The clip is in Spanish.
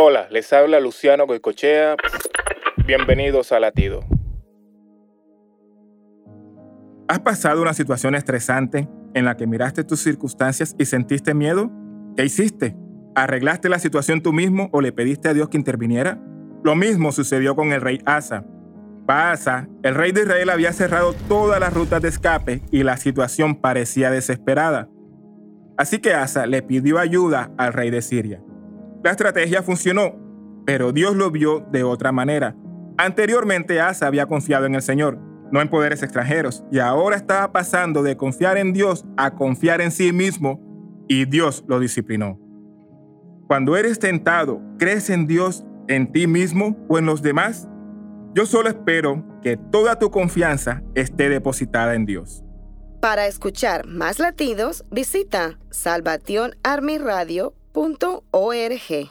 Hola, les habla Luciano Goicochea. Bienvenidos a Latido. ¿Has pasado una situación estresante en la que miraste tus circunstancias y sentiste miedo? ¿Qué hiciste? ¿Arreglaste la situación tú mismo o le pediste a Dios que interviniera? Lo mismo sucedió con el rey Asa. Asa, el rey de Israel había cerrado todas las rutas de escape y la situación parecía desesperada. Así que Asa le pidió ayuda al rey de Siria. La estrategia funcionó, pero Dios lo vio de otra manera. Anteriormente Asa había confiado en el Señor, no en poderes extranjeros, y ahora estaba pasando de confiar en Dios a confiar en sí mismo, y Dios lo disciplinó. Cuando eres tentado, ¿crees en Dios, en ti mismo o en los demás? Yo solo espero que toda tu confianza esté depositada en Dios. Para escuchar más latidos, visita salvationarmyradio.org.